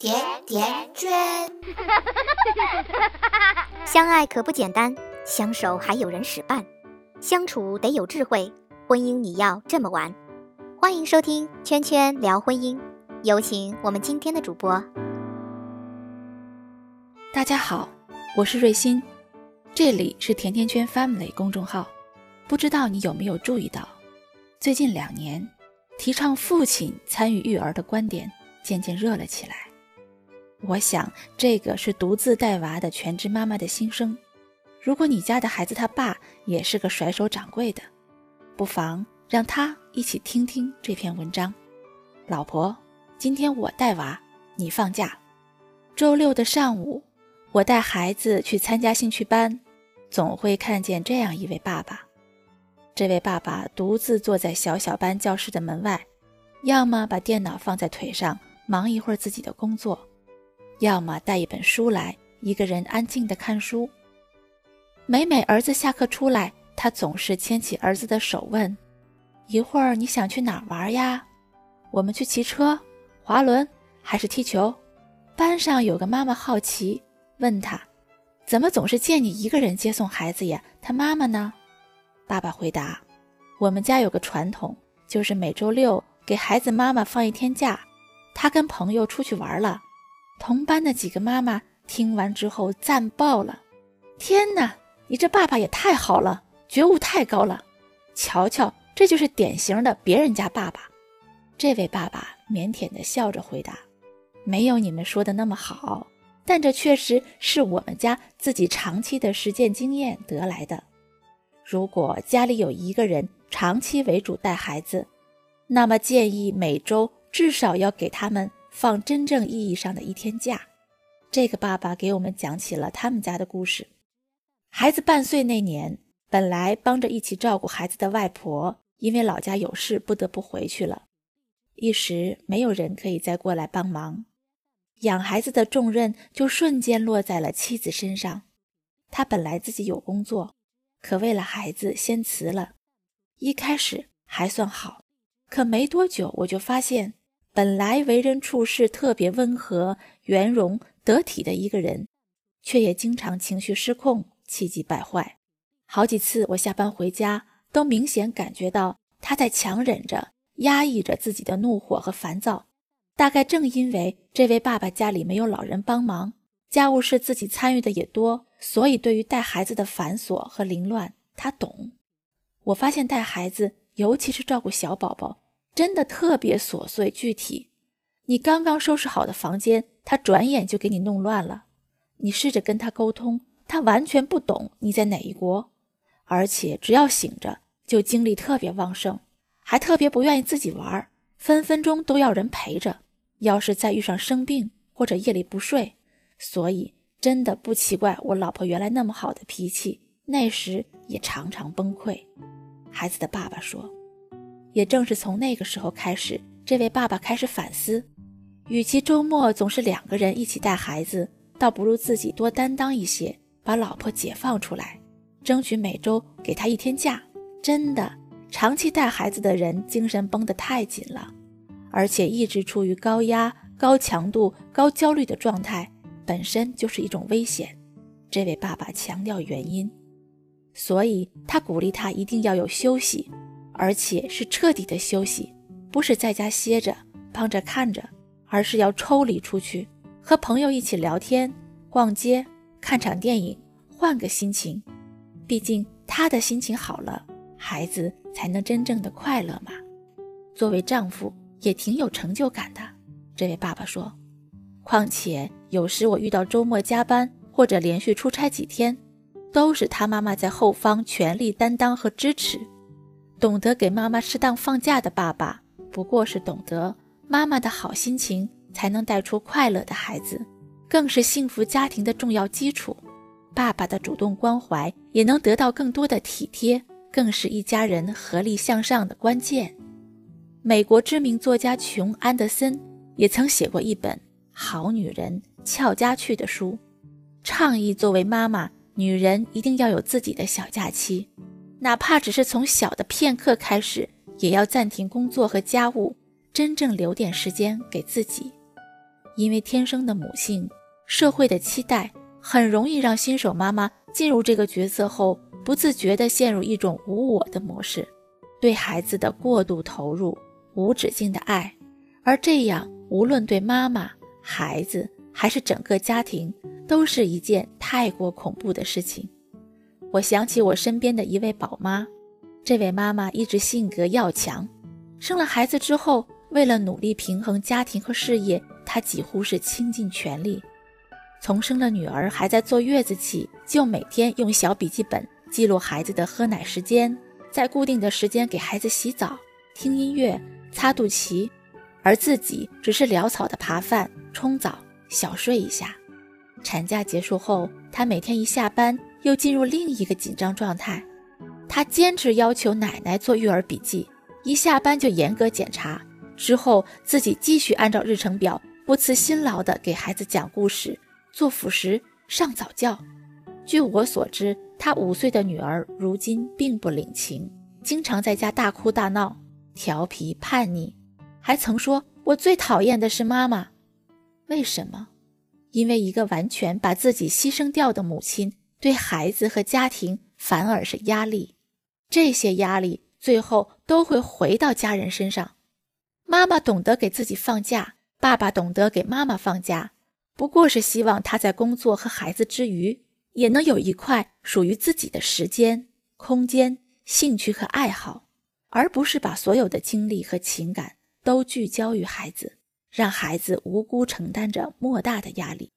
甜甜圈，相爱可不简单，相守还有人使绊，相处得有智慧，婚姻你要这么玩。欢迎收听《圈圈聊婚姻》，有请我们今天的主播。大家好，我是瑞欣，这里是甜甜圈 Family 公众号。不知道你有没有注意到，最近两年，提倡父亲参与育儿的观点渐渐热了起来。我想，这个是独自带娃的全职妈妈的心声。如果你家的孩子他爸也是个甩手掌柜的，不妨让他一起听听这篇文章。老婆，今天我带娃，你放假。周六的上午，我带孩子去参加兴趣班，总会看见这样一位爸爸。这位爸爸独自坐在小小班教室的门外，要么把电脑放在腿上，忙一会儿自己的工作。要么带一本书来，一个人安静的看书。每每儿子下课出来，他总是牵起儿子的手问：“一会儿你想去哪儿玩呀？我们去骑车、滑轮还是踢球？”班上有个妈妈好奇，问他：“怎么总是见你一个人接送孩子呀？他妈妈呢？”爸爸回答：“我们家有个传统，就是每周六给孩子妈妈放一天假，他跟朋友出去玩了。”同班的几个妈妈听完之后赞爆了：“天哪，你这爸爸也太好了，觉悟太高了！瞧瞧，这就是典型的别人家爸爸。”这位爸爸腼腆地笑着回答：“没有你们说的那么好，但这确实是我们家自己长期的实践经验得来的。如果家里有一个人长期为主带孩子，那么建议每周至少要给他们。”放真正意义上的一天假，这个爸爸给我们讲起了他们家的故事。孩子半岁那年，本来帮着一起照顾孩子的外婆，因为老家有事不得不回去了，一时没有人可以再过来帮忙，养孩子的重任就瞬间落在了妻子身上。他本来自己有工作，可为了孩子先辞了。一开始还算好，可没多久我就发现。本来为人处事特别温和、圆融、得体的一个人，却也经常情绪失控、气急败坏。好几次我下班回家，都明显感觉到他在强忍着、压抑着自己的怒火和烦躁。大概正因为这位爸爸家里没有老人帮忙，家务事自己参与的也多，所以对于带孩子的繁琐和凌乱，他懂。我发现带孩子，尤其是照顾小宝宝。真的特别琐碎具体，你刚刚收拾好的房间，他转眼就给你弄乱了。你试着跟他沟通，他完全不懂你在哪一国，而且只要醒着就精力特别旺盛，还特别不愿意自己玩，分分钟都要人陪着。要是再遇上生病或者夜里不睡，所以真的不奇怪我老婆原来那么好的脾气，那时也常常崩溃。孩子的爸爸说。也正是从那个时候开始，这位爸爸开始反思：与其周末总是两个人一起带孩子，倒不如自己多担当一些，把老婆解放出来，争取每周给他一天假。真的，长期带孩子的人精神绷得太紧了，而且一直处于高压、高强度、高焦虑的状态，本身就是一种危险。这位爸爸强调原因，所以他鼓励他一定要有休息。而且是彻底的休息，不是在家歇着帮着看着，而是要抽离出去，和朋友一起聊天、逛街、看场电影，换个心情。毕竟他的心情好了，孩子才能真正的快乐嘛。作为丈夫也挺有成就感的。这位爸爸说：“况且有时我遇到周末加班或者连续出差几天，都是他妈妈在后方全力担当和支持。”懂得给妈妈适当放假的爸爸，不过是懂得妈妈的好心情才能带出快乐的孩子，更是幸福家庭的重要基础。爸爸的主动关怀也能得到更多的体贴，更是一家人合力向上的关键。美国知名作家琼·安德森也曾写过一本《好女人俏家去》的书，倡议作为妈妈，女人一定要有自己的小假期。哪怕只是从小的片刻开始，也要暂停工作和家务，真正留点时间给自己。因为天生的母性，社会的期待很容易让新手妈妈进入这个角色后，不自觉地陷入一种无我的模式，对孩子的过度投入，无止境的爱，而这样无论对妈妈、孩子还是整个家庭，都是一件太过恐怖的事情。我想起我身边的一位宝妈，这位妈妈一直性格要强，生了孩子之后。为了努力平衡家庭和事业，她几乎是倾尽全力。从生了女儿还在坐月子起，就每天用小笔记本记录孩子的喝奶时间，在固定的时间给孩子洗澡、听音乐、擦肚脐，而自己只是潦草的扒饭、冲澡、小睡一下。产假结束后，她每天一下班又进入另一个紧张状态。她坚持要求奶奶做育儿笔记，一下班就严格检查。之后，自己继续按照日程表，不辞辛劳地给孩子讲故事、做辅食、上早教。据我所知，他五岁的女儿如今并不领情，经常在家大哭大闹、调皮叛逆，还曾说：“我最讨厌的是妈妈。”为什么？因为一个完全把自己牺牲掉的母亲，对孩子和家庭反而是压力。这些压力最后都会回到家人身上。妈妈懂得给自己放假，爸爸懂得给妈妈放假，不过是希望他在工作和孩子之余，也能有一块属于自己的时间、空间、兴趣和爱好，而不是把所有的精力和情感都聚焦于孩子，让孩子无辜承担着莫大的压力。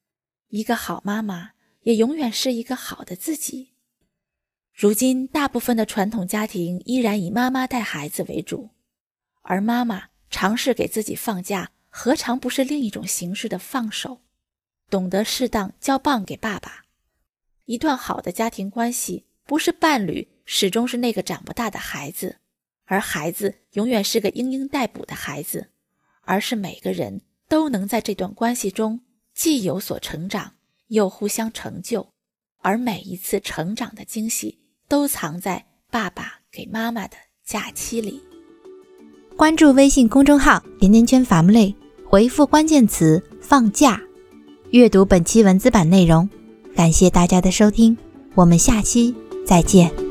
一个好妈妈也永远是一个好的自己。如今，大部分的传统家庭依然以妈妈带孩子为主，而妈妈。尝试给自己放假，何尝不是另一种形式的放手？懂得适当交棒给爸爸。一段好的家庭关系，不是伴侣始终是那个长不大的孩子，而孩子永远是个嘤嘤待哺的孩子，而是每个人都能在这段关系中既有所成长，又互相成就，而每一次成长的惊喜，都藏在爸爸给妈妈的假期里。关注微信公众号“甜甜圈 family”，回复关键词“放假”，阅读本期文字版内容。感谢大家的收听，我们下期再见。